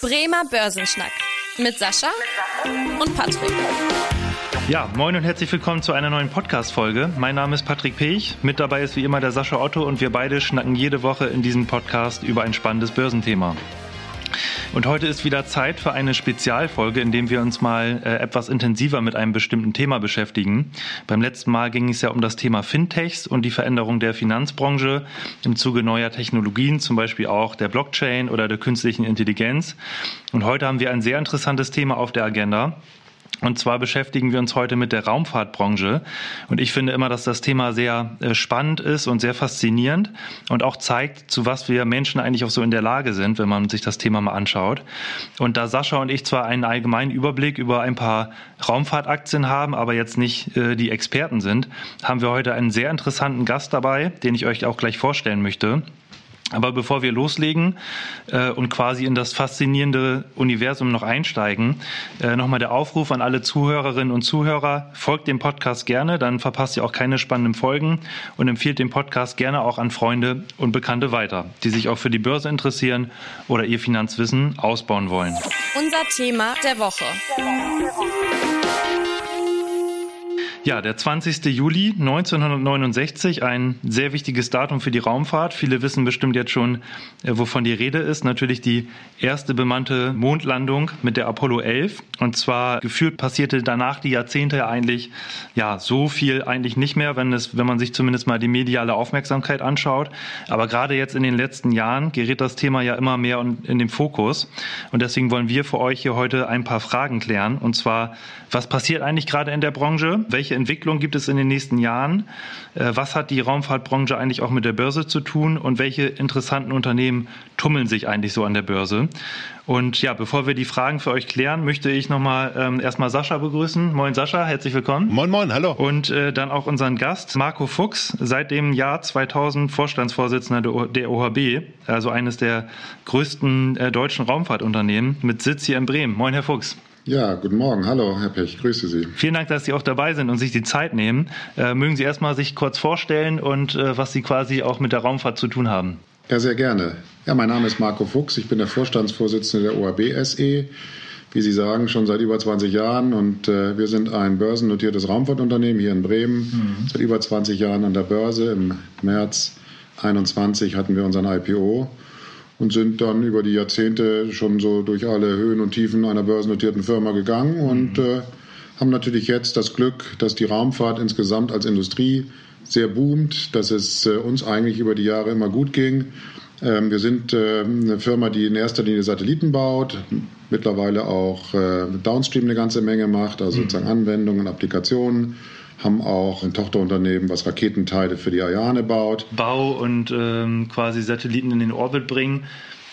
Bremer Börsenschnack mit Sascha und Patrick. Ja, moin und herzlich willkommen zu einer neuen Podcast-Folge. Mein Name ist Patrick Pech. Mit dabei ist wie immer der Sascha Otto und wir beide schnacken jede Woche in diesem Podcast über ein spannendes Börsenthema. Und heute ist wieder Zeit für eine Spezialfolge, in dem wir uns mal äh, etwas intensiver mit einem bestimmten Thema beschäftigen. Beim letzten Mal ging es ja um das Thema Fintechs und die Veränderung der Finanzbranche im Zuge neuer Technologien, zum Beispiel auch der Blockchain oder der künstlichen Intelligenz. Und heute haben wir ein sehr interessantes Thema auf der Agenda. Und zwar beschäftigen wir uns heute mit der Raumfahrtbranche. Und ich finde immer, dass das Thema sehr äh, spannend ist und sehr faszinierend und auch zeigt, zu was wir Menschen eigentlich auch so in der Lage sind, wenn man sich das Thema mal anschaut. Und da Sascha und ich zwar einen allgemeinen Überblick über ein paar Raumfahrtaktien haben, aber jetzt nicht äh, die Experten sind, haben wir heute einen sehr interessanten Gast dabei, den ich euch auch gleich vorstellen möchte. Aber bevor wir loslegen äh, und quasi in das faszinierende Universum noch einsteigen, äh, nochmal der Aufruf an alle Zuhörerinnen und Zuhörer, folgt dem Podcast gerne, dann verpasst ihr auch keine spannenden Folgen und empfiehlt den Podcast gerne auch an Freunde und Bekannte weiter, die sich auch für die Börse interessieren oder ihr Finanzwissen ausbauen wollen. Unser Thema der Woche. Der Woche. Ja, der 20. Juli 1969, ein sehr wichtiges Datum für die Raumfahrt. Viele wissen bestimmt jetzt schon, äh, wovon die Rede ist. Natürlich die erste bemannte Mondlandung mit der Apollo 11. Und zwar gefühlt passierte danach die Jahrzehnte eigentlich, ja, so viel eigentlich nicht mehr, wenn es, wenn man sich zumindest mal die mediale Aufmerksamkeit anschaut. Aber gerade jetzt in den letzten Jahren gerät das Thema ja immer mehr in den Fokus. Und deswegen wollen wir für euch hier heute ein paar Fragen klären. Und zwar, was passiert eigentlich gerade in der Branche? Welche Entwicklung gibt es in den nächsten Jahren? Äh, was hat die Raumfahrtbranche eigentlich auch mit der Börse zu tun? Und welche interessanten Unternehmen tummeln sich eigentlich so an der Börse? Und ja, bevor wir die Fragen für euch klären, möchte ich nochmal ähm, erstmal Sascha begrüßen. Moin Sascha, herzlich willkommen. Moin, moin, hallo. Und äh, dann auch unseren Gast, Marco Fuchs, seit dem Jahr 2000 Vorstandsvorsitzender der OHB, also eines der größten äh, deutschen Raumfahrtunternehmen mit Sitz hier in Bremen. Moin, Herr Fuchs. Ja, guten Morgen. Hallo, Herr Pech. Grüße Sie. Vielen Dank, dass Sie auch dabei sind und sich die Zeit nehmen. Äh, mögen Sie erstmal sich kurz vorstellen und äh, was Sie quasi auch mit der Raumfahrt zu tun haben? Ja, sehr gerne. Ja, mein Name ist Marco Fuchs. Ich bin der Vorstandsvorsitzende der OAB SE. Wie Sie sagen, schon seit über 20 Jahren und äh, wir sind ein börsennotiertes Raumfahrtunternehmen hier in Bremen. Mhm. Seit über 20 Jahren an der Börse. Im März 21 hatten wir unseren IPO und sind dann über die Jahrzehnte schon so durch alle Höhen und Tiefen einer börsennotierten Firma gegangen und mhm. äh, haben natürlich jetzt das Glück, dass die Raumfahrt insgesamt als Industrie sehr boomt, dass es äh, uns eigentlich über die Jahre immer gut ging. Ähm, wir sind äh, eine Firma, die in erster Linie Satelliten baut, mittlerweile auch äh, Downstream eine ganze Menge macht, also mhm. sozusagen Anwendungen, Applikationen haben auch ein Tochterunternehmen, was Raketenteile für die Ariane baut. Bau und ähm, quasi Satelliten in den Orbit bringen.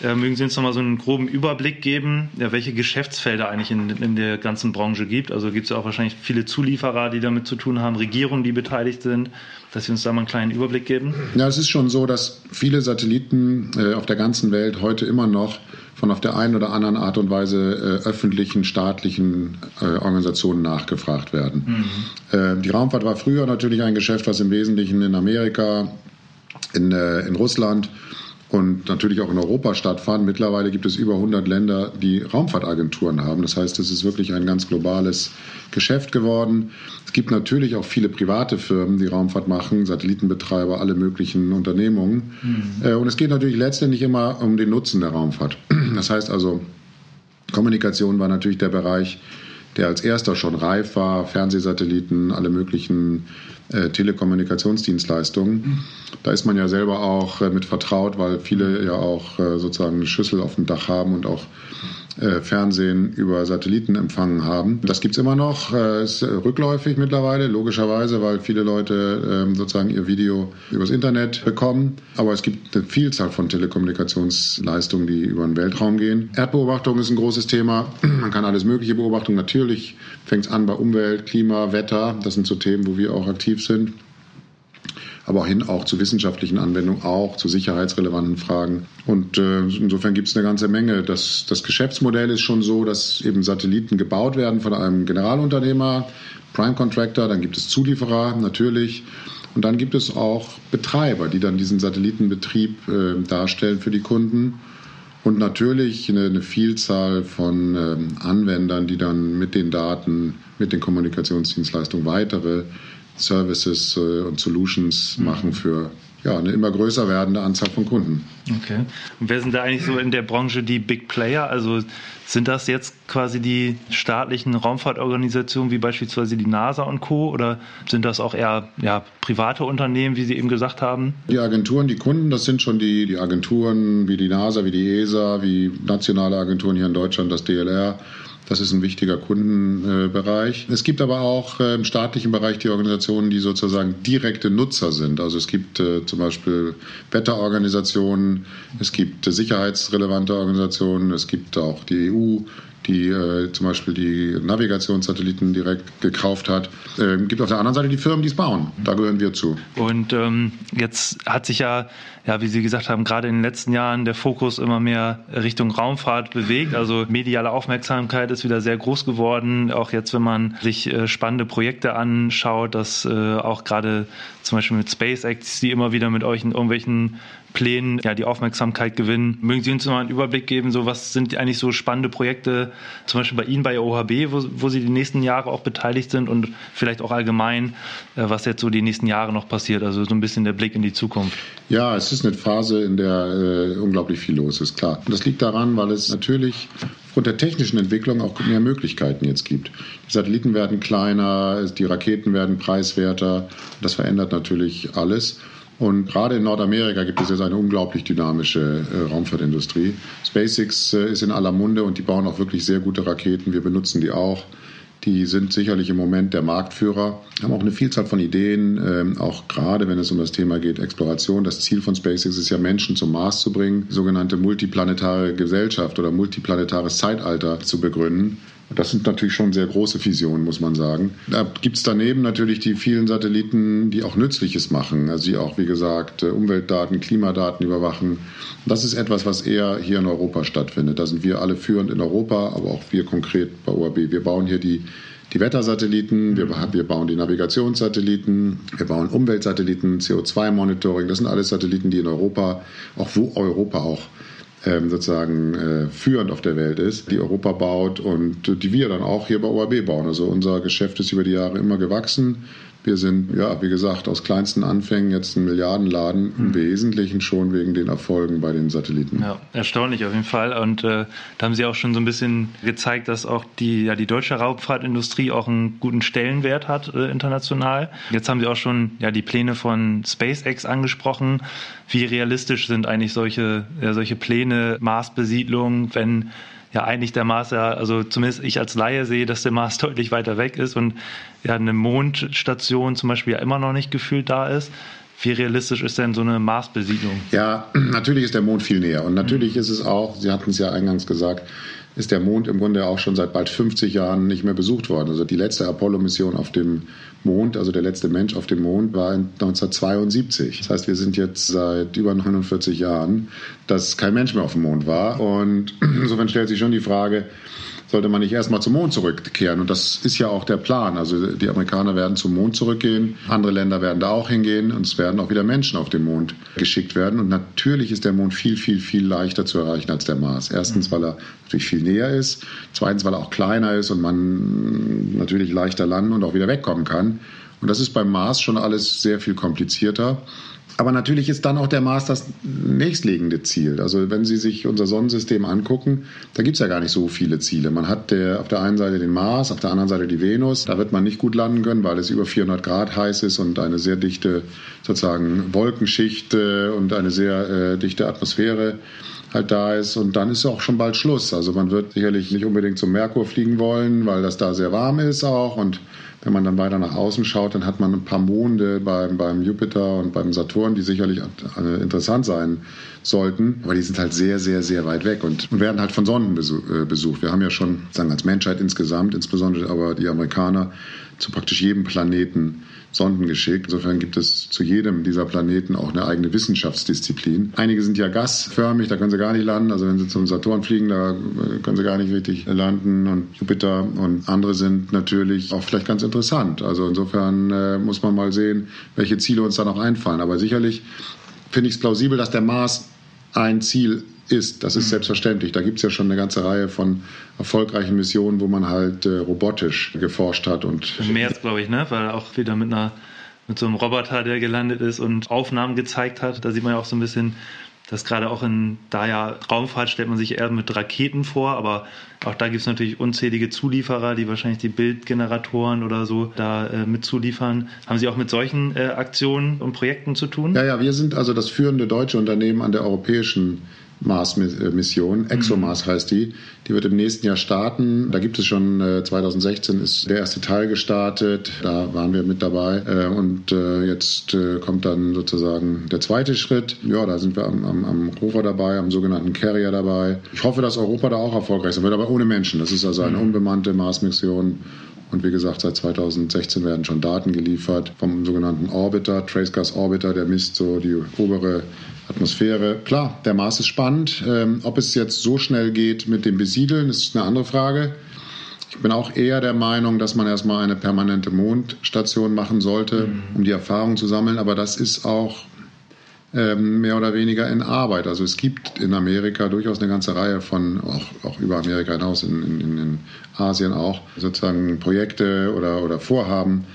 Äh, mögen Sie uns nochmal so einen groben Überblick geben, ja, welche Geschäftsfelder eigentlich in, in der ganzen Branche gibt? Also gibt es ja auch wahrscheinlich viele Zulieferer, die damit zu tun haben, Regierungen, die beteiligt sind, dass Sie uns da mal einen kleinen Überblick geben? Ja, es ist schon so, dass viele Satelliten äh, auf der ganzen Welt heute immer noch von auf der einen oder anderen Art und Weise äh, öffentlichen, staatlichen äh, Organisationen nachgefragt werden. Mhm. Äh, die Raumfahrt war früher natürlich ein Geschäft, was im Wesentlichen in Amerika, in, äh, in Russland und natürlich auch in Europa stattfand. Mittlerweile gibt es über 100 Länder, die Raumfahrtagenturen haben. Das heißt, es ist wirklich ein ganz globales Geschäft geworden. Es gibt natürlich auch viele private Firmen, die Raumfahrt machen, Satellitenbetreiber, alle möglichen Unternehmungen. Mhm. Äh, und es geht natürlich letztendlich immer um den Nutzen der Raumfahrt. Das heißt also, Kommunikation war natürlich der Bereich, der als erster schon reif war, Fernsehsatelliten, alle möglichen äh, Telekommunikationsdienstleistungen. Da ist man ja selber auch äh, mit vertraut, weil viele ja auch äh, sozusagen eine Schüssel auf dem Dach haben und auch äh, Fernsehen über Satelliten empfangen haben. Das gibt's immer noch, äh, ist rückläufig mittlerweile, logischerweise, weil viele Leute ähm, sozusagen ihr Video übers Internet bekommen. Aber es gibt eine Vielzahl von Telekommunikationsleistungen, die über den Weltraum gehen. Erdbeobachtung ist ein großes Thema. Man kann alles Mögliche beobachten. Natürlich fängt es an bei Umwelt, Klima, Wetter. Das sind so Themen, wo wir auch aktiv sind aber auch hin auch zu wissenschaftlichen Anwendungen, auch zu sicherheitsrelevanten Fragen. Und äh, insofern gibt es eine ganze Menge. Das, das Geschäftsmodell ist schon so, dass eben Satelliten gebaut werden von einem Generalunternehmer, Prime Contractor, dann gibt es Zulieferer natürlich. Und dann gibt es auch Betreiber, die dann diesen Satellitenbetrieb äh, darstellen für die Kunden. Und natürlich eine, eine Vielzahl von ähm, Anwendern, die dann mit den Daten, mit den Kommunikationsdienstleistungen weitere Services äh, und Solutions machen für ja, eine immer größer werdende Anzahl von Kunden. Okay. Und wer sind da eigentlich so in der Branche die Big Player? Also sind das jetzt quasi die staatlichen Raumfahrtorganisationen wie beispielsweise die NASA und Co. oder sind das auch eher ja, private Unternehmen, wie Sie eben gesagt haben? Die Agenturen, die Kunden, das sind schon die, die Agenturen wie die NASA, wie die ESA, wie nationale Agenturen hier in Deutschland, das DLR das ist ein wichtiger Kundenbereich. Es gibt aber auch äh, im staatlichen Bereich die Organisationen, die sozusagen direkte Nutzer sind. Also es gibt äh, zum Beispiel Wetterorganisationen, es gibt sicherheitsrelevante Organisationen, es gibt auch die EU, die äh, zum Beispiel die Navigationssatelliten direkt gekauft hat. Ähm, gibt auf der anderen Seite die Firmen, die es bauen. Da gehören wir zu. Und ähm, jetzt hat sich ja, ja, wie Sie gesagt haben, gerade in den letzten Jahren der Fokus immer mehr Richtung Raumfahrt bewegt. Also mediale Aufmerksamkeit ist wieder sehr groß geworden. Auch jetzt, wenn man sich äh, spannende Projekte anschaut, dass äh, auch gerade zum Beispiel mit SpaceX, die immer wieder mit euch in irgendwelchen Plänen ja die Aufmerksamkeit gewinnen. Mögen Sie uns mal einen Überblick geben, so was sind eigentlich so spannende Projekte, zum Beispiel bei Ihnen bei OHB, wo, wo Sie die nächsten Jahre auch beteiligt sind und vielleicht auch allgemein, äh, was jetzt so die nächsten Jahre noch passiert, also so ein bisschen der Blick in die Zukunft. Ja, es ist eine Phase, in der äh, unglaublich viel los ist, klar. Und das liegt daran, weil es natürlich aufgrund der technischen Entwicklung auch mehr Möglichkeiten jetzt gibt. Die Satelliten werden kleiner, die Raketen werden preiswerter. Das verändert natürlich alles. Und gerade in Nordamerika gibt es jetzt eine unglaublich dynamische äh, Raumfahrtindustrie. SpaceX äh, ist in aller Munde und die bauen auch wirklich sehr gute Raketen. Wir benutzen die auch. Die sind sicherlich im Moment der Marktführer, haben auch eine Vielzahl von Ideen, ähm, auch gerade wenn es um das Thema geht, Exploration. Das Ziel von SpaceX ist ja, Menschen zum Mars zu bringen, sogenannte multiplanetare Gesellschaft oder multiplanetares Zeitalter zu begründen. Das sind natürlich schon sehr große Visionen, muss man sagen. Da gibt es daneben natürlich die vielen Satelliten, die auch Nützliches machen. Also die auch, wie gesagt, äh, Umweltdaten, Klimadaten überwachen. Das ist etwas, was eher hier in Europa stattfindet. Da sind wir alle führend in Europa, aber auch wir konkret bei OAB. Wir bauen hier die die Wettersatelliten, wir, wir, bauen die Navigationssatelliten, wir bauen Umweltsatelliten, CO2-Monitoring. Das sind alles Satelliten, die in Europa, auch wo Europa auch sozusagen äh, führend auf der Welt ist, die Europa baut und die wir dann auch hier bei OAB bauen. Also unser Geschäft ist über die Jahre immer gewachsen. Wir sind, ja, wie gesagt, aus kleinsten Anfängen jetzt ein Milliardenladen, im hm. Wesentlichen schon wegen den Erfolgen bei den Satelliten. Ja, erstaunlich auf jeden Fall. Und äh, da haben Sie auch schon so ein bisschen gezeigt, dass auch die, ja, die deutsche Raumfahrtindustrie auch einen guten Stellenwert hat äh, international. Jetzt haben Sie auch schon ja, die Pläne von SpaceX angesprochen. Wie realistisch sind eigentlich solche, ja, solche Pläne, Marsbesiedlung, wenn ja eigentlich der Mars ja, also zumindest ich als Laie sehe, dass der Mars deutlich weiter weg ist und ja eine Mondstation zum Beispiel ja immer noch nicht gefühlt da ist. Wie realistisch ist denn so eine Marsbesiedlung? Ja, natürlich ist der Mond viel näher. Und natürlich mhm. ist es auch, Sie hatten es ja eingangs gesagt, ist der Mond im Grunde auch schon seit bald 50 Jahren nicht mehr besucht worden. Also die letzte Apollo-Mission auf dem Mond, also der letzte Mensch auf dem Mond, war 1972. Das heißt, wir sind jetzt seit über 49 Jahren, dass kein Mensch mehr auf dem Mond war. Und insofern stellt sich schon die Frage, sollte man nicht erstmal zum Mond zurückkehren. Und das ist ja auch der Plan. Also die Amerikaner werden zum Mond zurückgehen, andere Länder werden da auch hingehen und es werden auch wieder Menschen auf den Mond geschickt werden. Und natürlich ist der Mond viel, viel, viel leichter zu erreichen als der Mars. Erstens, weil er natürlich viel näher ist. Zweitens, weil er auch kleiner ist und man natürlich leichter landen und auch wieder wegkommen kann. Und das ist beim Mars schon alles sehr viel komplizierter. Aber natürlich ist dann auch der Mars das nächstliegende Ziel. Also wenn Sie sich unser Sonnensystem angucken, da gibt es ja gar nicht so viele Ziele. Man hat der, auf der einen Seite den Mars, auf der anderen Seite die Venus. Da wird man nicht gut landen können, weil es über 400 Grad heiß ist und eine sehr dichte sozusagen Wolkenschicht und eine sehr äh, dichte Atmosphäre halt da ist. Und dann ist auch schon bald Schluss. Also man wird sicherlich nicht unbedingt zum Merkur fliegen wollen, weil das da sehr warm ist auch und wenn man dann weiter nach außen schaut, dann hat man ein paar Monde beim, beim Jupiter und beim Saturn, die sicherlich interessant sein sollten. Aber die sind halt sehr, sehr, sehr weit weg und werden halt von Sonden äh, besucht. Wir haben ja schon, sagen als Menschheit insgesamt, insbesondere aber die Amerikaner, zu praktisch jedem Planeten Sonden geschickt. Insofern gibt es zu jedem dieser Planeten auch eine eigene Wissenschaftsdisziplin. Einige sind ja gasförmig, da können sie gar nicht landen. Also wenn sie zum Saturn fliegen, da äh, können sie gar nicht richtig landen und Jupiter und andere sind natürlich auch vielleicht ganz interessant. Also insofern äh, muss man mal sehen, welche Ziele uns da noch einfallen. Aber sicherlich finde ich es plausibel, dass der Mars ein Ziel ist. Das ist mhm. selbstverständlich. Da gibt es ja schon eine ganze Reihe von erfolgreichen Missionen, wo man halt äh, robotisch geforscht hat. Und Im März, glaube ich, ne? Weil auch wieder mit einer mit so einem Roboter, der gelandet ist und Aufnahmen gezeigt hat. Da sieht man ja auch so ein bisschen, dass gerade auch in da ja Raumfahrt stellt man sich eher mit Raketen vor, aber auch da gibt es natürlich unzählige Zulieferer, die wahrscheinlich die Bildgeneratoren oder so da äh, mit zuliefern. Haben Sie auch mit solchen äh, Aktionen und Projekten zu tun? Ja, ja, wir sind also das führende deutsche Unternehmen an der europäischen Mars-Mission. ExoMars mhm. heißt die. Die wird im nächsten Jahr starten. Da gibt es schon, 2016 äh, ist der erste Teil gestartet. Da waren wir mit dabei. Äh, und äh, jetzt kommt dann sozusagen der zweite Schritt. Ja, da sind wir am, am, am Rover dabei, am sogenannten Carrier dabei. Ich hoffe, dass Europa da auch erfolgreich sein wird, aber ohne Menschen. Das ist also eine mhm. unbemannte Mars-Mission. Und wie gesagt, seit 2016 werden schon Daten geliefert vom sogenannten Orbiter, Tracegas Orbiter, der misst so die obere Atmosphäre. Klar, der Mars ist spannend. Ähm, ob es jetzt so schnell geht mit dem Besiedeln, ist eine andere Frage. Ich bin auch eher der Meinung, dass man erstmal eine permanente Mondstation machen sollte, mhm. um die Erfahrung zu sammeln. Aber das ist auch ähm, mehr oder weniger in Arbeit. Also es gibt in Amerika durchaus eine ganze Reihe von, auch, auch über Amerika hinaus, in, in, in Asien auch, sozusagen Projekte oder, oder Vorhaben,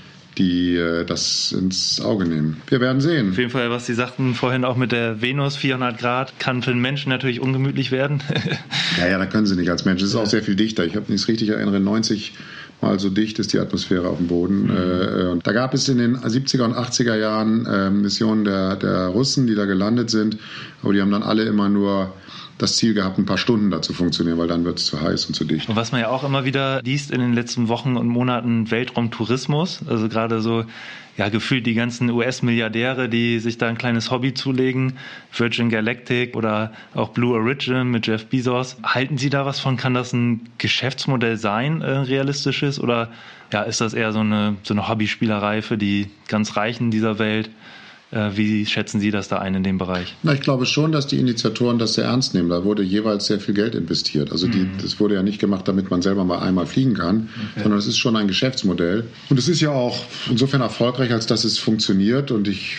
die äh, das ins Auge nehmen. Wir werden sehen. Auf jeden Fall, was Sie sagten vorhin auch mit der Venus 400 Grad, kann für den Menschen natürlich ungemütlich werden. ja, ja, da können Sie nicht als Mensch. Es ist ja. auch sehr viel dichter. Ich habe mich richtig erinnere, 90 mal so dicht ist die Atmosphäre auf dem Boden. Mhm. Äh, und da gab es in den 70er und 80er Jahren äh, Missionen der, der Russen, die da gelandet sind, aber die haben dann alle immer nur das Ziel gehabt, ein paar Stunden da zu funktionieren, weil dann wird es zu heiß und zu dicht. Und was man ja auch immer wieder liest in den letzten Wochen und Monaten, Weltraumtourismus, also gerade so ja, gefühlt die ganzen US-Milliardäre, die sich da ein kleines Hobby zulegen, Virgin Galactic oder auch Blue Origin mit Jeff Bezos. Halten Sie da was von? Kann das ein Geschäftsmodell sein, äh, realistisches? Oder ja, ist das eher so eine, so eine Hobbyspielerei für die ganz Reichen dieser Welt? Äh, wie schätzen Sie das da ein in dem Bereich? Na, ich glaube schon, dass die Initiatoren das sehr ernst nehmen. Da wurde jeweils sehr viel Geld investiert. Also die, mhm. das wurde ja nicht gemacht, damit man selber mal einmal fliegen kann, okay. sondern es ist schon ein Geschäftsmodell. Und es ist ja auch insofern erfolgreich, als dass es funktioniert. Und ich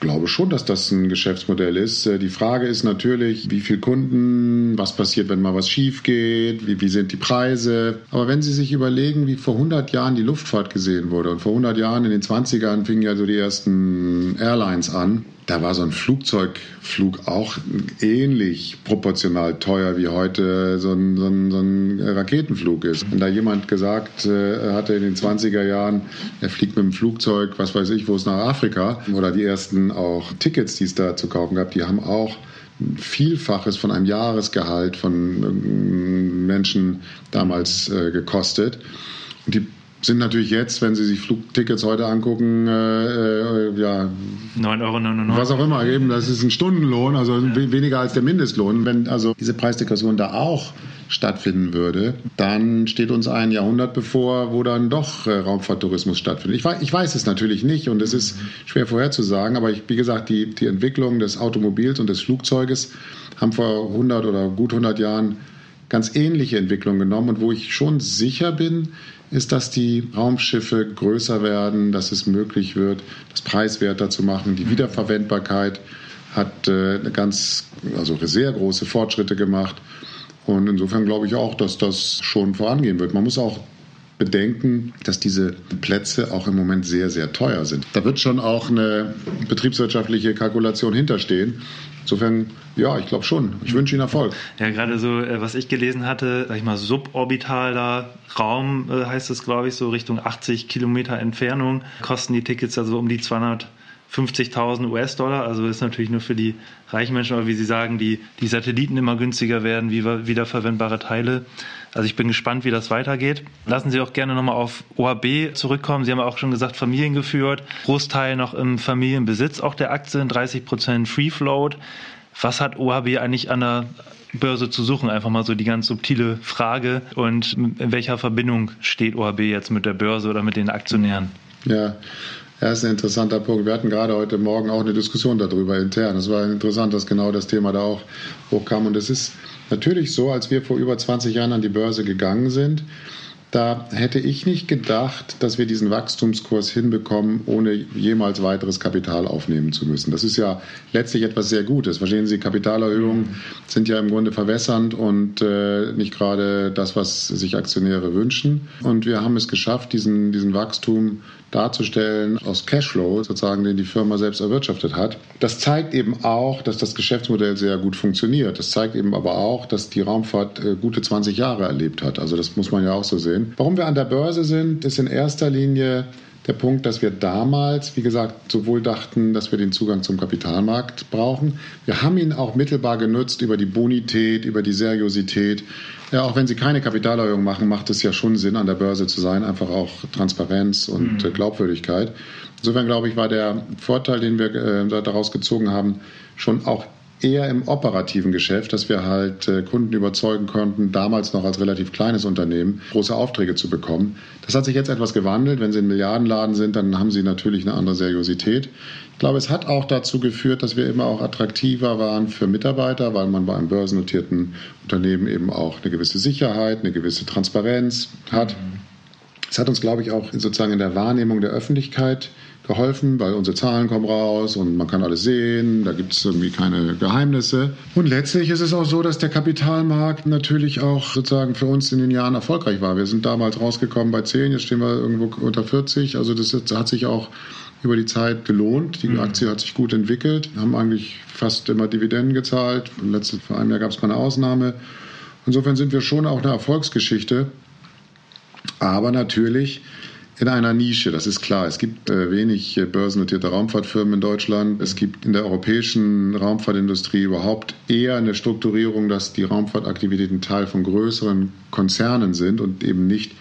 glaube schon, dass das ein Geschäftsmodell ist. Äh, die Frage ist natürlich, wie viele Kunden, was passiert, wenn mal was schief geht, wie, wie sind die Preise. Aber wenn Sie sich überlegen, wie vor 100 Jahren die Luftfahrt gesehen wurde und vor 100 Jahren in den 20ern fingen ja so die ersten Airlines an, da war so ein Flugzeugflug auch ähnlich proportional teuer wie heute so ein, so ein, so ein Raketenflug ist. Wenn da jemand gesagt äh, hatte in den 20er Jahren, er fliegt mit dem Flugzeug, was weiß ich, wo es nach Afrika oder die ersten auch Tickets, die es da zu kaufen gab, die haben auch ein Vielfaches von einem Jahresgehalt von Menschen damals äh, gekostet. Und die sind natürlich jetzt, wenn Sie sich Flugtickets heute angucken, äh, äh ja 9,99 Euro. Was auch immer, eben, das ist ein Stundenlohn, also ja. weniger als der Mindestlohn. Wenn also diese Preisdiskussion da auch stattfinden würde, dann steht uns ein Jahrhundert bevor, wo dann doch äh, Raumfahrttourismus stattfindet. Ich weiß, ich weiß es natürlich nicht und es ist schwer vorherzusagen, aber ich, wie gesagt, die, die Entwicklung des Automobils und des Flugzeuges haben vor 100 oder gut 100 Jahren ganz ähnliche Entwicklungen genommen und wo ich schon sicher bin, ist, dass die Raumschiffe größer werden, dass es möglich wird, das preiswerter zu machen. Die Wiederverwendbarkeit hat äh, ganz, also sehr große Fortschritte gemacht. Und insofern glaube ich auch, dass das schon vorangehen wird. Man muss auch bedenken, dass diese Plätze auch im Moment sehr, sehr teuer sind. Da wird schon auch eine betriebswirtschaftliche Kalkulation hinterstehen. Insofern, ja, ich glaube schon. Ich wünsche Ihnen Erfolg. Ja, gerade so, äh, was ich gelesen hatte, sag ich mal, suborbitaler Raum äh, heißt es, glaube ich, so Richtung 80 Kilometer Entfernung, kosten die Tickets also um die 200 50.000 US-Dollar. Also ist natürlich nur für die reichen Menschen, aber wie Sie sagen, die, die Satelliten immer günstiger werden, wie wiederverwendbare Teile. Also ich bin gespannt, wie das weitergeht. Lassen Sie auch gerne nochmal auf OHB zurückkommen. Sie haben auch schon gesagt, Familien geführt, Großteil noch im Familienbesitz auch der Aktien, 30 Prozent Free Float. Was hat OHB eigentlich an der Börse zu suchen? Einfach mal so die ganz subtile Frage. Und in welcher Verbindung steht OHB jetzt mit der Börse oder mit den Aktionären? Ja, ja, ist ein interessanter Punkt. Wir hatten gerade heute Morgen auch eine Diskussion darüber intern. Es war interessant, dass genau das Thema da auch hochkam. Und es ist natürlich so, als wir vor über 20 Jahren an die Börse gegangen sind, Da hätte ich nicht gedacht, dass wir diesen Wachstumskurs hinbekommen, ohne jemals weiteres Kapital aufnehmen zu müssen. Das ist ja letztlich etwas sehr Gutes. Verstehen Sie, Kapitalerhöhungen sind ja im Grunde verwässernd und äh, nicht gerade das, was sich Aktionäre wünschen. Und wir haben es geschafft, diesen, diesen Wachstum darzustellen aus Cashflow, sozusagen, den die Firma selbst erwirtschaftet hat. Das zeigt eben auch, dass das Geschäftsmodell sehr gut funktioniert. Das zeigt eben aber auch, dass die Raumfahrt äh, gute 20 Jahre erlebt hat. Also das muss man ja auch so sehen. Warum wir an der Börse sind, ist in erster Linie der Punkt, dass wir damals, wie gesagt, sowohl dachten, dass wir den Zugang zum Kapitalmarkt brauchen. Wir haben ihn auch mittelbar genutzt über die Bonität, über die Seriosität. Ja, auch wenn Sie keine Kapitalerhöhung machen, macht es ja schon Sinn, an der Börse zu sein. Einfach auch Transparenz und mhm. Glaubwürdigkeit. Insofern, glaube ich, war der Vorteil, den wir äh, daraus gezogen haben, schon auch eher im operativen Geschäft, dass wir halt äh, Kunden überzeugen konnten, damals noch als relativ kleines Unternehmen große Aufträge zu bekommen. Das hat sich jetzt etwas gewandelt. Wenn Sie ein Milliardenladen sind, dann haben Sie natürlich eine andere Seriosität. Ich glaube, es hat auch dazu geführt, dass wir immer auch attraktiver waren für Mitarbeiter, weil man bei einem börsennotierten Unternehmen eben auch eine gewisse Sicherheit, eine gewisse Transparenz hat. Es hat uns, glaube ich, auch sozusagen in der Wahrnehmung der Öffentlichkeit geholfen, weil unsere Zahlen kommen raus und man kann alles sehen, da gibt es irgendwie keine Geheimnisse. Und letztlich ist es auch so, dass der Kapitalmarkt natürlich auch sozusagen für uns in den Jahren erfolgreich war. Wir sind damals rausgekommen bei 10, jetzt stehen wir irgendwo unter 40. Also das hat sich auch über die Zeit gelohnt. Die mhm. Aktie hat sich gut entwickelt, Wir haben eigentlich fast immer Dividenden gezahlt. Letztes, vor einem Jahr gab es mal eine Ausnahme. Insofern sind wir schon auch eine Erfolgsgeschichte. Aber natürlich in einer Nische, das ist klar. Es gibt äh, wenig äh, börsennotierte Raumfahrtfirmen in Deutschland. Es gibt in der europäischen Raumfahrtindustrie überhaupt eher eine Strukturierung, dass die Raumfahrtaktivitäten Teil von größeren Konzernen sind und eben nicht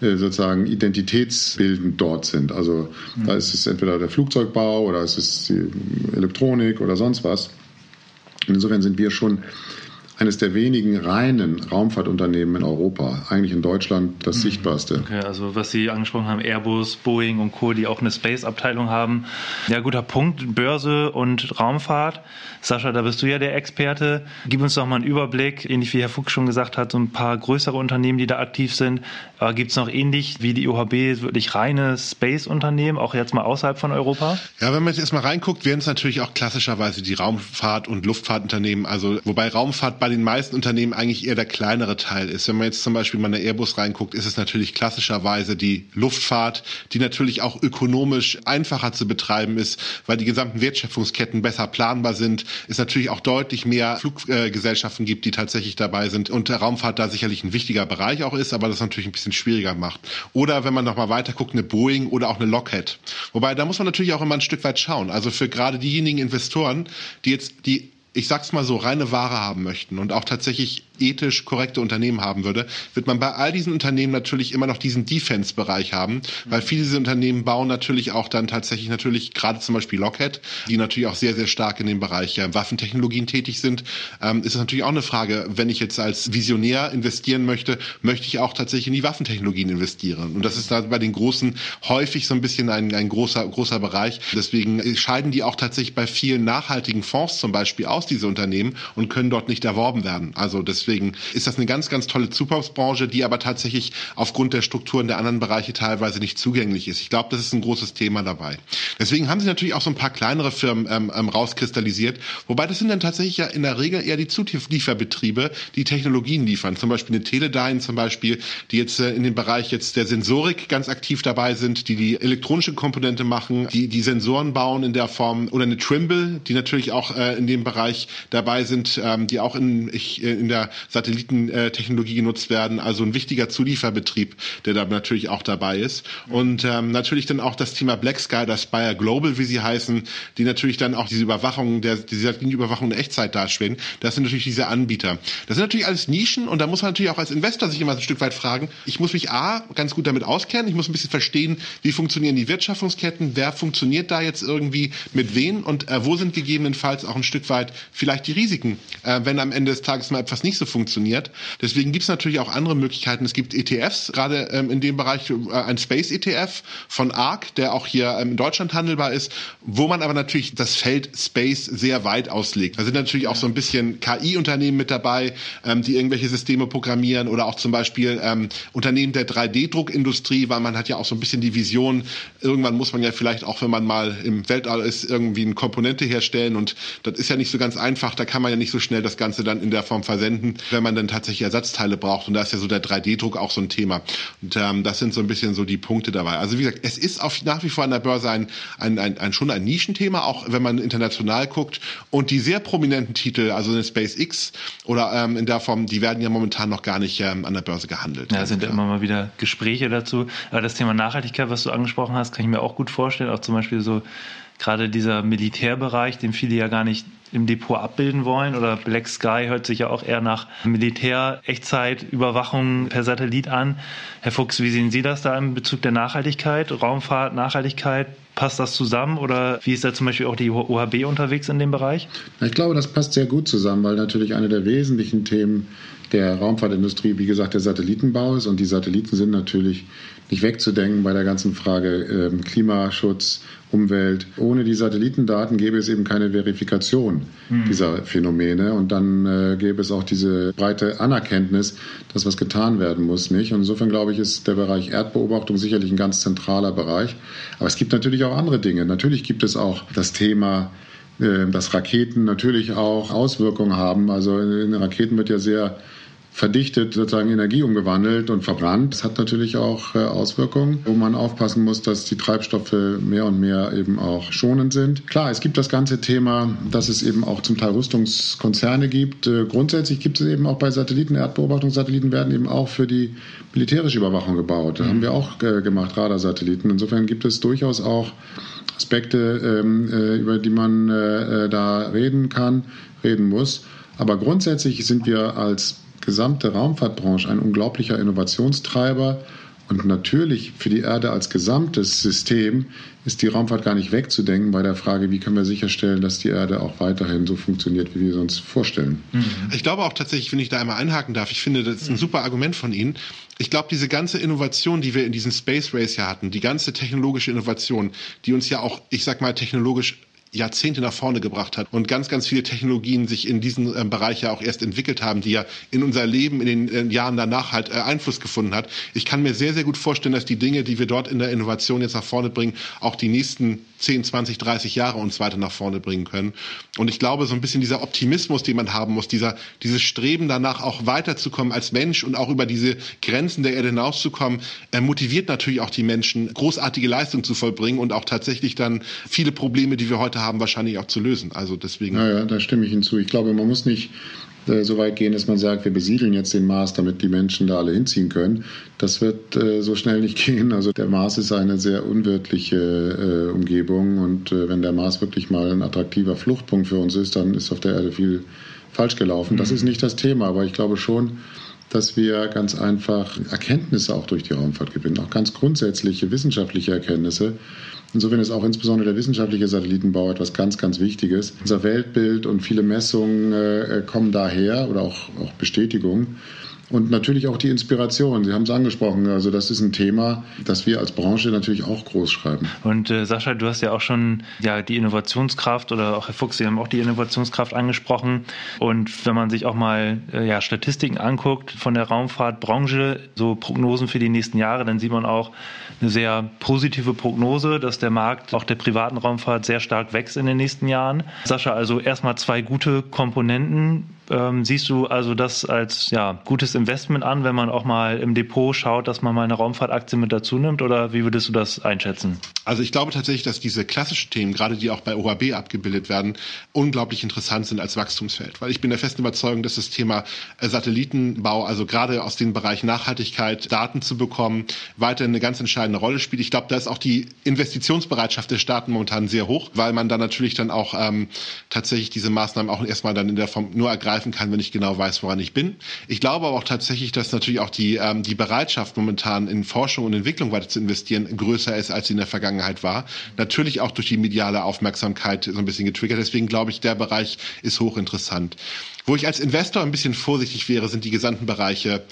äh, sozusagen identitätsbildend dort sind. Also da ist es entweder der Flugzeugbau oder es ist die Elektronik oder sonst was. Insofern sind wir schon eines der wenigen reinen Raumfahrtunternehmen in Europa, eigentlich in Deutschland das mhm. sichtbarste. Okay, also was Sie angesprochen haben, Airbus, Boeing und Co., die auch eine Space-Abteilung haben. Ja, guter Punkt, Börse und Raumfahrt. Sascha, da bist du ja der Experte. Gib uns doch mal einen Überblick, ähnlich wie Herr Fuchs schon gesagt hat, so ein paar größere Unternehmen, die da aktiv sind. Aber gibt es noch ähnlich wie die OHB wirklich reine Space-Unternehmen, auch jetzt mal außerhalb von Europa? Ja, wenn man jetzt erstmal reinguckt, wären es natürlich auch klassischerweise die Raumfahrt- und Luftfahrtunternehmen. Also, wobei Raumfahrt bei den meisten Unternehmen eigentlich eher der kleinere Teil ist. Wenn man jetzt zum Beispiel mal in der Airbus reinguckt, ist es natürlich klassischerweise die Luftfahrt, die natürlich auch ökonomisch einfacher zu betreiben ist, weil die gesamten Wertschöpfungsketten besser planbar sind. Es natürlich auch deutlich mehr Fluggesellschaften gibt, die tatsächlich dabei sind und Raumfahrt da sicherlich ein wichtiger Bereich auch ist, aber das natürlich ein bisschen schwieriger macht. Oder wenn man noch mal weiter guckt, eine Boeing oder auch eine Lockheed. Wobei da muss man natürlich auch immer ein Stück weit schauen. Also für gerade diejenigen Investoren, die jetzt die ich sag's mal so, reine Ware haben möchten und auch tatsächlich ethisch korrekte Unternehmen haben würde, wird man bei all diesen Unternehmen natürlich immer noch diesen Defense-Bereich haben, weil viele dieser Unternehmen bauen natürlich auch dann tatsächlich natürlich gerade zum Beispiel Lockheed, die natürlich auch sehr, sehr stark in dem Bereich ja, Waffentechnologien tätig sind, ähm, ist es natürlich auch eine Frage, wenn ich jetzt als Visionär investieren möchte, möchte ich auch tatsächlich in die Waffentechnologien investieren. Und das ist da bei den Großen häufig so ein bisschen ein, ein großer, großer Bereich. Deswegen scheiden die auch tatsächlich bei vielen nachhaltigen Fonds zum Beispiel aus, diese Unternehmen, und können dort nicht erworben werden. Also das Deswegen ist das eine ganz, ganz tolle Zukunftsbranche, die aber tatsächlich aufgrund der Strukturen der anderen Bereiche teilweise nicht zugänglich ist. Ich glaube, das ist ein großes Thema dabei. Deswegen haben sie natürlich auch so ein paar kleinere Firmen ähm, ähm, rauskristallisiert, wobei das sind dann tatsächlich ja in der Regel eher die Zulieferbetriebe, die Technologien liefern. Zum Beispiel eine Teledyne zum Beispiel, die jetzt äh, in dem Bereich jetzt der Sensorik ganz aktiv dabei sind, die die elektronische Komponente machen, die die Sensoren bauen in der Form oder eine Trimble, die natürlich auch äh, in dem Bereich dabei sind, ähm, die auch in, ich, äh, in der Satellitentechnologie genutzt werden. Also ein wichtiger Zulieferbetrieb, der da natürlich auch dabei ist. Und ähm, natürlich dann auch das Thema Black Sky, das Spire Global, wie sie heißen, die natürlich dann auch diese Überwachung, der, diese Satellitenüberwachung in Echtzeit darstellen. Das sind natürlich diese Anbieter. Das sind natürlich alles Nischen und da muss man natürlich auch als Investor sich immer ein Stück weit fragen, ich muss mich A, ganz gut damit auskennen, ich muss ein bisschen verstehen, wie funktionieren die Wirtschaftsketten, wer funktioniert da jetzt irgendwie mit wen und äh, wo sind gegebenenfalls auch ein Stück weit vielleicht die Risiken, äh, wenn am Ende des Tages mal etwas nicht so so funktioniert. Deswegen gibt es natürlich auch andere Möglichkeiten. Es gibt ETFs, gerade ähm, in dem Bereich äh, ein Space ETF von ARC, der auch hier ähm, in Deutschland handelbar ist, wo man aber natürlich das Feld Space sehr weit auslegt. Da sind natürlich auch so ein bisschen KI-Unternehmen mit dabei, ähm, die irgendwelche Systeme programmieren oder auch zum Beispiel ähm, Unternehmen der 3D-Druckindustrie, weil man hat ja auch so ein bisschen die Vision, irgendwann muss man ja vielleicht auch, wenn man mal im Weltall ist, irgendwie eine Komponente herstellen und das ist ja nicht so ganz einfach, da kann man ja nicht so schnell das Ganze dann in der Form versenden, wenn man dann tatsächlich Ersatzteile braucht und da ist ja so der 3D-Druck auch so ein Thema und ähm, das sind so ein bisschen so die Punkte dabei. Also wie gesagt, es ist auf, nach wie vor an der Börse ein, ein, ein, ein schon ein Nischenthema, auch wenn man international guckt und die sehr prominenten Titel, also eine SpaceX oder ähm, in der Form, die werden ja momentan noch gar nicht ähm, an der Börse gehandelt. Ja, sind ja immer mal wieder Gespräche dazu. Aber das Thema Nachhaltigkeit, was du angesprochen hast, kann ich mir auch gut vorstellen. Auch zum Beispiel so gerade dieser Militärbereich, den viele ja gar nicht im Depot abbilden wollen. Oder Black Sky hört sich ja auch eher nach Militär-Echtzeitüberwachung per Satellit an. Herr Fuchs, wie sehen Sie das da in Bezug der Nachhaltigkeit? Raumfahrt, Nachhaltigkeit, passt das zusammen oder wie ist da zum Beispiel auch die OHB unterwegs in dem Bereich? Ich glaube, das passt sehr gut zusammen, weil natürlich eine der wesentlichen Themen der Raumfahrtindustrie, wie gesagt, der Satellitenbau ist und die Satelliten sind natürlich nicht wegzudenken bei der ganzen Frage äh, Klimaschutz, Umwelt. Ohne die Satellitendaten gäbe es eben keine Verifikation mhm. dieser Phänomene und dann äh, gäbe es auch diese breite Anerkenntnis, dass was getan werden muss, nicht? Und insofern glaube ich, ist der Bereich Erdbeobachtung sicherlich ein ganz zentraler Bereich. Aber es gibt natürlich auch andere Dinge. Natürlich gibt es auch das Thema äh, dass Raketen natürlich auch Auswirkungen haben. Also in Raketen wird ja sehr verdichtet sozusagen Energie umgewandelt und verbrannt. Das hat natürlich auch äh, Auswirkungen, wo man aufpassen muss, dass die Treibstoffe mehr und mehr eben auch schonend sind. Klar, es gibt das ganze Thema, dass es eben auch zum Teil Rüstungskonzerne gibt. Äh, grundsätzlich gibt es eben auch bei Satelliten, Erdbeobachtungssatelliten werden eben auch für die militärische Überwachung gebaut. Da haben wir auch äh, gemacht, Radarsatelliten. Insofern gibt es durchaus auch Aspekte, ähm, über die man da reden kann, reden muss. Aber grundsätzlich sind wir als gesamte Raumfahrtbranche ein unglaublicher Innovationstreiber. Und natürlich für die Erde als gesamtes System ist die Raumfahrt gar nicht wegzudenken bei der Frage, wie können wir sicherstellen, dass die Erde auch weiterhin so funktioniert, wie wir es uns vorstellen. Mhm. Ich glaube auch tatsächlich, wenn ich da einmal einhaken darf, ich finde, das ist ein mhm. super Argument von Ihnen. Ich glaube, diese ganze Innovation, die wir in diesem Space Race ja hatten, die ganze technologische Innovation, die uns ja auch, ich sag mal, technologisch Jahrzehnte nach vorne gebracht hat und ganz, ganz viele Technologien sich in diesem äh, Bereich ja auch erst entwickelt haben, die ja in unser Leben in den äh, Jahren danach halt äh, Einfluss gefunden hat. Ich kann mir sehr, sehr gut vorstellen, dass die Dinge, die wir dort in der Innovation jetzt nach vorne bringen, auch die nächsten 10, 20, 30 Jahre uns weiter nach vorne bringen können. Und ich glaube, so ein bisschen dieser Optimismus, den man haben muss, dieser, dieses Streben danach auch weiterzukommen als Mensch und auch über diese Grenzen der Erde hinauszukommen, äh, motiviert natürlich auch die Menschen, großartige Leistung zu vollbringen und auch tatsächlich dann viele Probleme, die wir heute haben, wahrscheinlich auch zu lösen. Also deswegen. Ja, ja, da stimme ich hinzu. Ich glaube, man muss nicht äh, so weit gehen, dass man sagt, wir besiedeln jetzt den Mars, damit die Menschen da alle hinziehen können. Das wird äh, so schnell nicht gehen. Also der Mars ist eine sehr unwirtliche äh, Umgebung und äh, wenn der Mars wirklich mal ein attraktiver Fluchtpunkt für uns ist, dann ist auf der Erde viel falsch gelaufen. Das mhm. ist nicht das Thema, aber ich glaube schon, dass wir ganz einfach Erkenntnisse auch durch die Raumfahrt gewinnen, auch ganz grundsätzliche wissenschaftliche Erkenntnisse, Insofern ist auch insbesondere der wissenschaftliche Satellitenbau etwas ganz, ganz Wichtiges. Unser Weltbild und viele Messungen äh, kommen daher oder auch, auch Bestätigungen. Und natürlich auch die Inspiration. Sie haben es angesprochen. Also das ist ein Thema, das wir als Branche natürlich auch groß schreiben. Und äh, Sascha, du hast ja auch schon ja die Innovationskraft oder auch Herr Fuchs, Sie haben auch die Innovationskraft angesprochen. Und wenn man sich auch mal äh, ja, Statistiken anguckt von der Raumfahrtbranche, so Prognosen für die nächsten Jahre, dann sieht man auch eine sehr positive Prognose, dass der Markt auch der privaten Raumfahrt sehr stark wächst in den nächsten Jahren. Sascha, also erstmal zwei gute Komponenten ähm, siehst du also das als ja, gutes Investment an, wenn man auch mal im Depot schaut, dass man mal eine Raumfahrtaktie mit dazu nimmt? Oder wie würdest du das einschätzen? Also ich glaube tatsächlich, dass diese klassischen Themen, gerade die auch bei OHB abgebildet werden, unglaublich interessant sind als Wachstumsfeld. Weil ich bin der festen Überzeugung, dass das Thema äh, Satellitenbau, also gerade aus dem Bereich Nachhaltigkeit Daten zu bekommen, weiter eine ganz entscheidende Rolle spielt. Ich glaube, da ist auch die Investitionsbereitschaft der Staaten momentan sehr hoch, weil man dann natürlich dann auch ähm, tatsächlich diese Maßnahmen auch erstmal dann in der Form nur ergreift, greifen kann, wenn ich genau weiß, woran ich bin. Ich glaube aber auch tatsächlich, dass natürlich auch die, ähm, die Bereitschaft momentan in Forschung und Entwicklung weiter zu investieren größer ist, als sie in der Vergangenheit war. Natürlich auch durch die mediale Aufmerksamkeit so ein bisschen getriggert. Deswegen glaube ich, der Bereich ist hochinteressant. Wo ich als Investor ein bisschen vorsichtig wäre, sind die gesamten Bereiche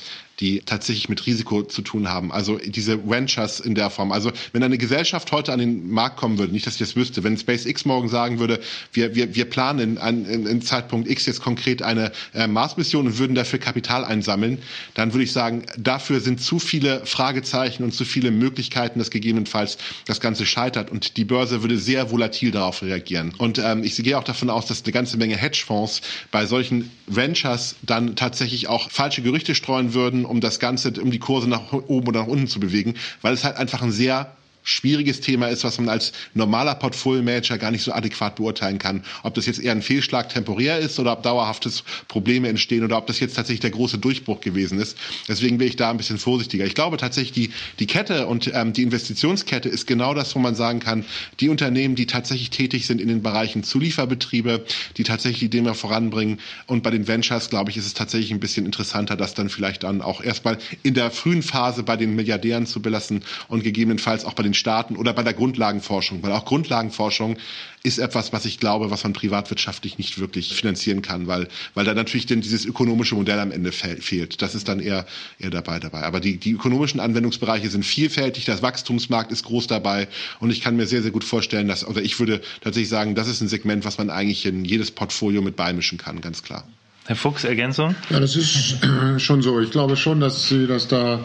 die tatsächlich mit Risiko zu tun haben. Also diese Ventures in der Form. Also wenn eine Gesellschaft heute an den Markt kommen würde, nicht, dass ich das wüsste, wenn SpaceX morgen sagen würde, wir, wir, wir planen in, in, in Zeitpunkt X jetzt konkret eine äh, Mars-Mission und würden dafür Kapital einsammeln, dann würde ich sagen, dafür sind zu viele Fragezeichen und zu viele Möglichkeiten, dass gegebenenfalls das Ganze scheitert. Und die Börse würde sehr volatil darauf reagieren. Und ähm, ich gehe auch davon aus, dass eine ganze Menge Hedgefonds bei solchen Ventures dann tatsächlich auch falsche Gerüchte streuen würden um das Ganze, um die Kurse nach oben oder nach unten zu bewegen, weil es halt einfach ein sehr schwieriges Thema ist, was man als normaler Portfolio-Manager gar nicht so adäquat beurteilen kann. Ob das jetzt eher ein Fehlschlag temporär ist oder ob dauerhaftes Probleme entstehen oder ob das jetzt tatsächlich der große Durchbruch gewesen ist. Deswegen wäre ich da ein bisschen vorsichtiger. Ich glaube tatsächlich, die, die Kette und ähm, die Investitionskette ist genau das, wo man sagen kann, die Unternehmen, die tatsächlich tätig sind in den Bereichen Zulieferbetriebe, die tatsächlich die Dinge voranbringen und bei den Ventures, glaube ich, ist es tatsächlich ein bisschen interessanter, das dann vielleicht dann auch erstmal in der frühen Phase bei den Milliardären zu belassen und gegebenenfalls auch bei den den Staaten oder bei der Grundlagenforschung, weil auch Grundlagenforschung ist etwas, was ich glaube, was man privatwirtschaftlich nicht wirklich finanzieren kann, weil, weil da natürlich denn dieses ökonomische Modell am Ende fehlt. Das ist dann eher, eher dabei dabei. Aber die, die ökonomischen Anwendungsbereiche sind vielfältig, das Wachstumsmarkt ist groß dabei und ich kann mir sehr, sehr gut vorstellen, dass, oder ich würde tatsächlich sagen, das ist ein Segment, was man eigentlich in jedes Portfolio mit beimischen kann, ganz klar. Herr Fuchs, Ergänzung? Ja, das ist schon so. Ich glaube schon, dass Sie das da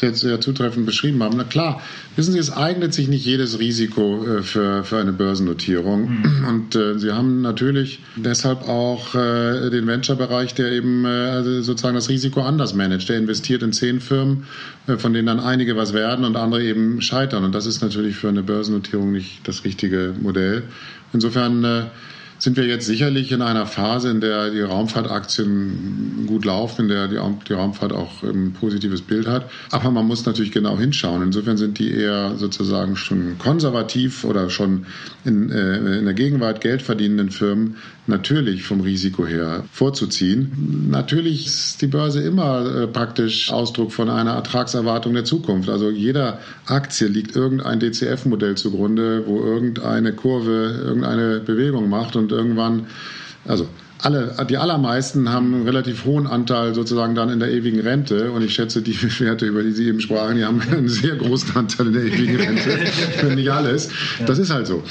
jetzt sehr zutreffend beschrieben haben. Na klar, wissen Sie, es eignet sich nicht jedes Risiko äh, für, für eine Börsennotierung. Mhm. Und äh, Sie haben natürlich deshalb auch äh, den Venture-Bereich, der eben äh, also sozusagen das Risiko anders managt. Der investiert in zehn Firmen, äh, von denen dann einige was werden und andere eben scheitern. Und das ist natürlich für eine Börsennotierung nicht das richtige Modell. Insofern sind wir jetzt sicherlich in einer Phase, in der die Raumfahrtaktien gut laufen, in der die, die Raumfahrt auch ein positives Bild hat. Aber man muss natürlich genau hinschauen. Insofern sind die eher sozusagen schon konservativ oder schon in, äh, in der Gegenwart Geld verdienenden Firmen natürlich vom Risiko her vorzuziehen. Natürlich ist die Börse immer äh, praktisch Ausdruck von einer Ertragserwartung der Zukunft. Also jeder Aktie liegt irgendein DCF-Modell zugrunde, wo irgendeine Kurve irgendeine Bewegung macht und irgendwann, also alle, die allermeisten haben einen relativ hohen Anteil sozusagen dann in der ewigen Rente. Und ich schätze, die Werte, über die Sie eben sprachen, die haben einen sehr großen Anteil in der ewigen Rente. Nicht alles. Das ist halt so.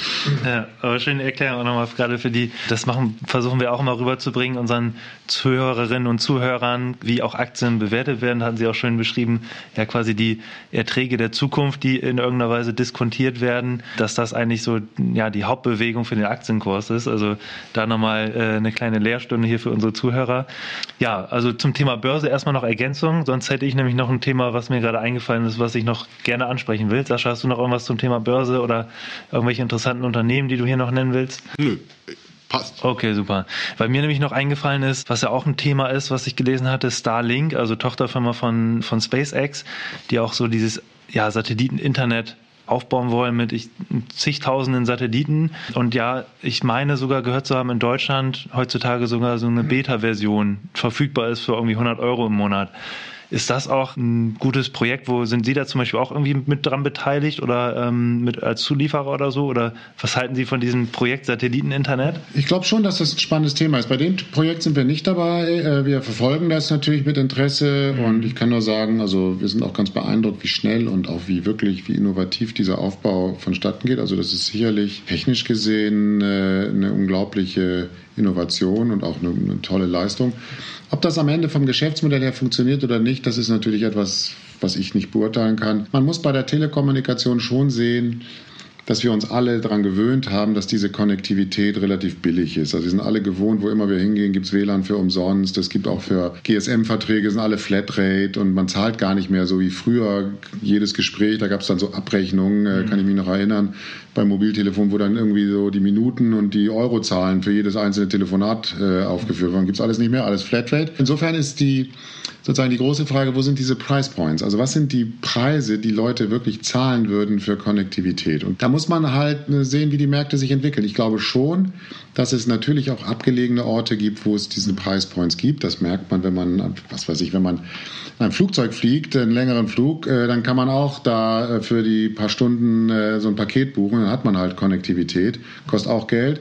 Ja, aber schöne Erklärung auch nochmal gerade für die. Das machen, versuchen wir auch immer rüberzubringen, unseren Zuhörerinnen und Zuhörern, wie auch Aktien bewertet werden, hatten Sie auch schön beschrieben. Ja, quasi die Erträge der Zukunft, die in irgendeiner Weise diskontiert werden, dass das eigentlich so, ja, die Hauptbewegung für den Aktienkurs ist. Also da nochmal äh, eine kleine Lehrstunde hier für unsere Zuhörer. Ja, also zum Thema Börse erstmal noch Ergänzung. Sonst hätte ich nämlich noch ein Thema, was mir gerade eingefallen ist, was ich noch gerne ansprechen will. Sascha, hast du noch irgendwas zum Thema Börse oder irgendwelche interessanten Unternehmen, die du hier noch nennen willst? Nö. Passt. Okay, super. Weil mir nämlich noch eingefallen ist, was ja auch ein Thema ist, was ich gelesen hatte, Starlink, also Tochterfirma von, von SpaceX, die auch so dieses ja, Satelliten-Internet aufbauen wollen mit ich, zigtausenden Satelliten. Und ja, ich meine sogar gehört zu haben, in Deutschland heutzutage sogar so eine Beta-Version verfügbar ist für irgendwie 100 Euro im Monat. Ist das auch ein gutes Projekt? Wo sind Sie da zum Beispiel auch irgendwie mit dran beteiligt oder ähm, mit als Zulieferer oder so? Oder was halten Sie von diesem Projekt Satelliteninternet? Ich glaube schon, dass das ein spannendes Thema ist. Bei dem Projekt sind wir nicht dabei. Äh, wir verfolgen das natürlich mit Interesse mhm. und ich kann nur sagen, also wir sind auch ganz beeindruckt, wie schnell und auch wie wirklich, wie innovativ dieser Aufbau vonstatten geht. Also das ist sicherlich technisch gesehen äh, eine unglaubliche Innovation und auch eine, eine tolle Leistung. Ob das am Ende vom Geschäftsmodell her funktioniert oder nicht, das ist natürlich etwas, was ich nicht beurteilen kann. Man muss bei der Telekommunikation schon sehen, dass wir uns alle daran gewöhnt haben, dass diese Konnektivität relativ billig ist. Also wir sind alle gewohnt, wo immer wir hingehen, gibt es WLAN für umsonst. Es gibt auch für GSM-Verträge, sind alle Flatrate und man zahlt gar nicht mehr so wie früher jedes Gespräch. Da gab es dann so Abrechnungen, äh, kann ich mich noch erinnern, beim Mobiltelefon, wo dann irgendwie so die Minuten und die Eurozahlen für jedes einzelne Telefonat äh, aufgeführt waren. Gibt es alles nicht mehr, alles Flatrate. Insofern ist die sozusagen die große Frage, wo sind diese Price Points? Also was sind die Preise, die Leute wirklich zahlen würden für Konnektivität? Und da muss man halt äh, sehen, wie die Märkte sich entwickeln. Ich glaube schon, dass es natürlich auch abgelegene Orte gibt, wo es diese Price Points gibt. Das merkt man, wenn man, was weiß ich, wenn man ein Flugzeug fliegt, einen längeren Flug, äh, dann kann man auch da äh, für die paar Stunden so ein Paket buchen. Dann hat man halt Konnektivität, kostet auch Geld.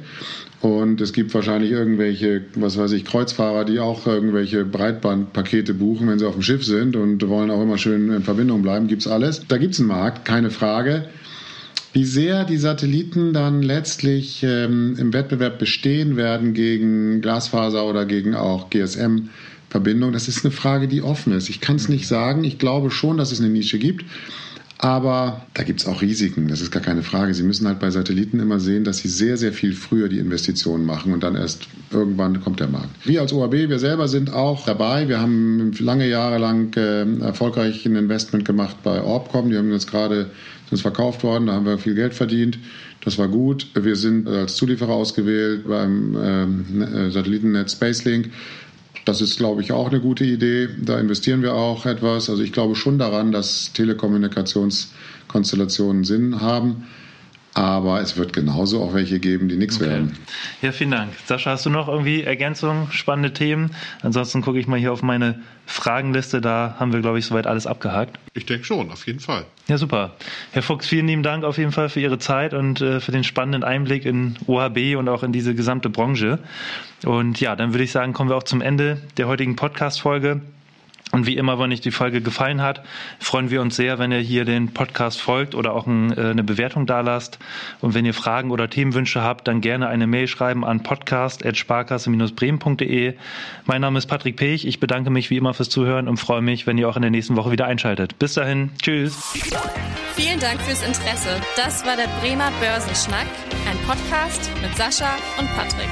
Und es gibt wahrscheinlich irgendwelche, was weiß ich, Kreuzfahrer, die auch irgendwelche Breitbandpakete buchen, wenn sie auf dem Schiff sind und wollen auch immer schön in Verbindung bleiben. Gibt's alles. Da gibt's einen Markt, keine Frage. Wie sehr die Satelliten dann letztlich ähm, im Wettbewerb bestehen werden gegen Glasfaser oder gegen auch GSM, Verbindung, das ist eine Frage, die offen ist. Ich kann es nicht sagen. Ich glaube schon, dass es eine Nische gibt. Aber da gibt es auch Risiken, das ist gar keine Frage. Sie müssen halt bei Satelliten immer sehen, dass sie sehr, sehr viel früher die Investitionen machen und dann erst irgendwann kommt der Markt. Wir als OAB, wir selber sind auch dabei. Wir haben lange Jahre lang äh, erfolgreich ein Investment gemacht bei Orbcom. Die haben jetzt gerade verkauft worden, da haben wir viel Geld verdient. Das war gut. Wir sind als Zulieferer ausgewählt beim äh, Satellitennetz Spacelink. Das ist, glaube ich, auch eine gute Idee. Da investieren wir auch etwas. Also ich glaube schon daran, dass Telekommunikationskonstellationen Sinn haben. Aber es wird genauso auch welche geben, die nichts okay. werden. Ja, vielen Dank. Sascha, hast du noch irgendwie Ergänzungen, spannende Themen? Ansonsten gucke ich mal hier auf meine Fragenliste. Da haben wir, glaube ich, soweit alles abgehakt. Ich denke schon, auf jeden Fall. Ja, super. Herr Fuchs, vielen lieben Dank auf jeden Fall für Ihre Zeit und äh, für den spannenden Einblick in OHB und auch in diese gesamte Branche. Und ja, dann würde ich sagen, kommen wir auch zum Ende der heutigen Podcast-Folge. Und wie immer, wenn euch die Folge gefallen hat, freuen wir uns sehr, wenn ihr hier den Podcast folgt oder auch ein, äh, eine Bewertung dalasst. Und wenn ihr Fragen oder Themenwünsche habt, dann gerne eine Mail schreiben an podcast.sparkasse-bremen.de. Mein Name ist Patrick Pech. Ich bedanke mich wie immer fürs Zuhören und freue mich, wenn ihr auch in der nächsten Woche wieder einschaltet. Bis dahin. Tschüss. Vielen Dank fürs Interesse. Das war der Bremer Börsenschnack, ein Podcast mit Sascha und Patrick.